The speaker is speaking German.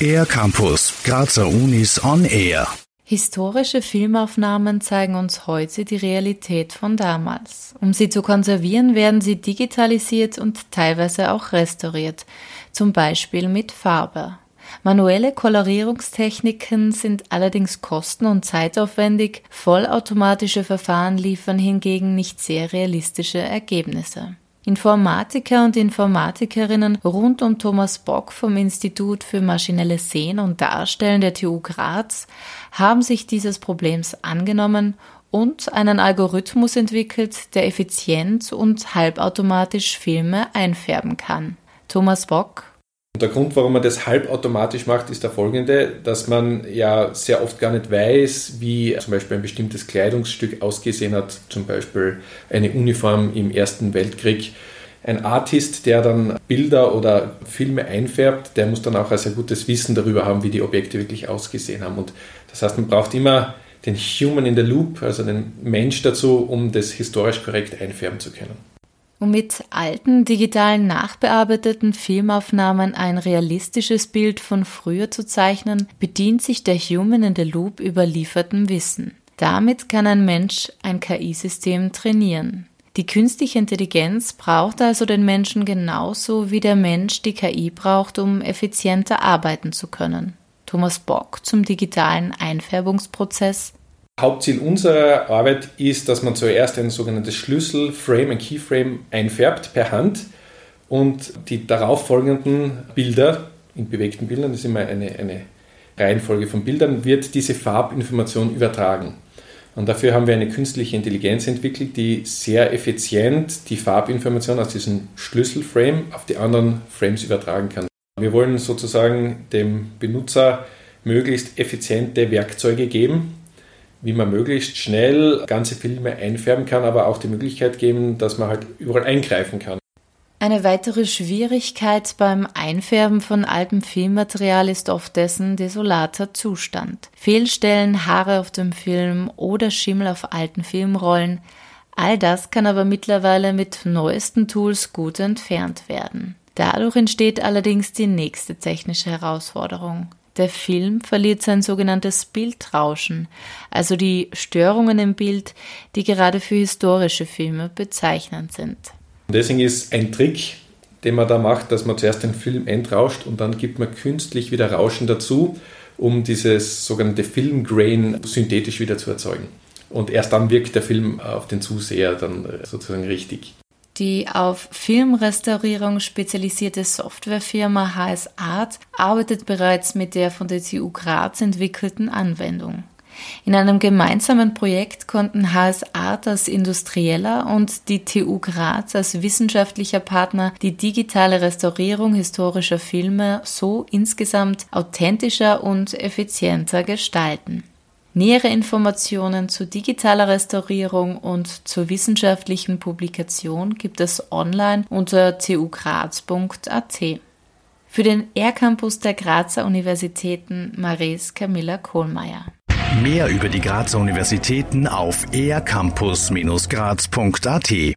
Air Campus, Grazer Unis on Air. Historische Filmaufnahmen zeigen uns heute die Realität von damals. Um sie zu konservieren, werden sie digitalisiert und teilweise auch restauriert, zum Beispiel mit Farbe. Manuelle Kolorierungstechniken sind allerdings kosten- und zeitaufwendig, vollautomatische Verfahren liefern hingegen nicht sehr realistische Ergebnisse. Informatiker und Informatikerinnen rund um Thomas Bock vom Institut für maschinelles Sehen und Darstellen der TU Graz haben sich dieses Problems angenommen und einen Algorithmus entwickelt, der effizient und halbautomatisch Filme einfärben kann. Thomas Bock und der Grund, warum man das halbautomatisch macht, ist der folgende, dass man ja sehr oft gar nicht weiß, wie zum Beispiel ein bestimmtes Kleidungsstück ausgesehen hat, zum Beispiel eine Uniform im Ersten Weltkrieg. Ein Artist, der dann Bilder oder Filme einfärbt, der muss dann auch ein sehr gutes Wissen darüber haben, wie die Objekte wirklich ausgesehen haben. Und das heißt, man braucht immer den Human in the Loop, also den Mensch dazu, um das historisch korrekt einfärben zu können. Um mit alten, digitalen, nachbearbeiteten Filmaufnahmen ein realistisches Bild von früher zu zeichnen, bedient sich der Human in the Loop überliefertem Wissen. Damit kann ein Mensch ein KI-System trainieren. Die künstliche Intelligenz braucht also den Menschen genauso wie der Mensch die KI braucht, um effizienter arbeiten zu können. Thomas Bock zum digitalen Einfärbungsprozess Hauptziel unserer Arbeit ist, dass man zuerst ein sogenanntes Schlüsselframe, ein Keyframe einfärbt per Hand und die darauffolgenden Bilder, in bewegten Bildern, das ist immer eine, eine Reihenfolge von Bildern, wird diese Farbinformation übertragen. Und dafür haben wir eine künstliche Intelligenz entwickelt, die sehr effizient die Farbinformation aus diesem Schlüsselframe auf die anderen Frames übertragen kann. Wir wollen sozusagen dem Benutzer möglichst effiziente Werkzeuge geben, wie man möglichst schnell ganze Filme einfärben kann, aber auch die Möglichkeit geben, dass man halt überall eingreifen kann. Eine weitere Schwierigkeit beim Einfärben von altem Filmmaterial ist oft dessen desolater Zustand. Fehlstellen, Haare auf dem Film oder Schimmel auf alten Filmrollen. All das kann aber mittlerweile mit neuesten Tools gut entfernt werden. Dadurch entsteht allerdings die nächste technische Herausforderung. Der Film verliert sein sogenanntes Bildrauschen, also die Störungen im Bild, die gerade für historische Filme bezeichnend sind. Deswegen ist ein Trick, den man da macht, dass man zuerst den Film entrauscht und dann gibt man künstlich wieder Rauschen dazu, um dieses sogenannte Filmgrain synthetisch wieder zu erzeugen. Und erst dann wirkt der Film auf den Zuseher dann sozusagen richtig. Die auf Filmrestaurierung spezialisierte Softwarefirma HS Art arbeitet bereits mit der von der TU Graz entwickelten Anwendung. In einem gemeinsamen Projekt konnten HS Art als Industrieller und die TU Graz als wissenschaftlicher Partner die digitale Restaurierung historischer Filme so insgesamt authentischer und effizienter gestalten. Nähere Informationen zu digitaler Restaurierung und zur wissenschaftlichen Publikation gibt es online unter tugraz.at. Für den R-Campus der Grazer Universitäten Maries Camilla Kohlmeier. Mehr über die Grazer Universitäten auf ercampus-graz.at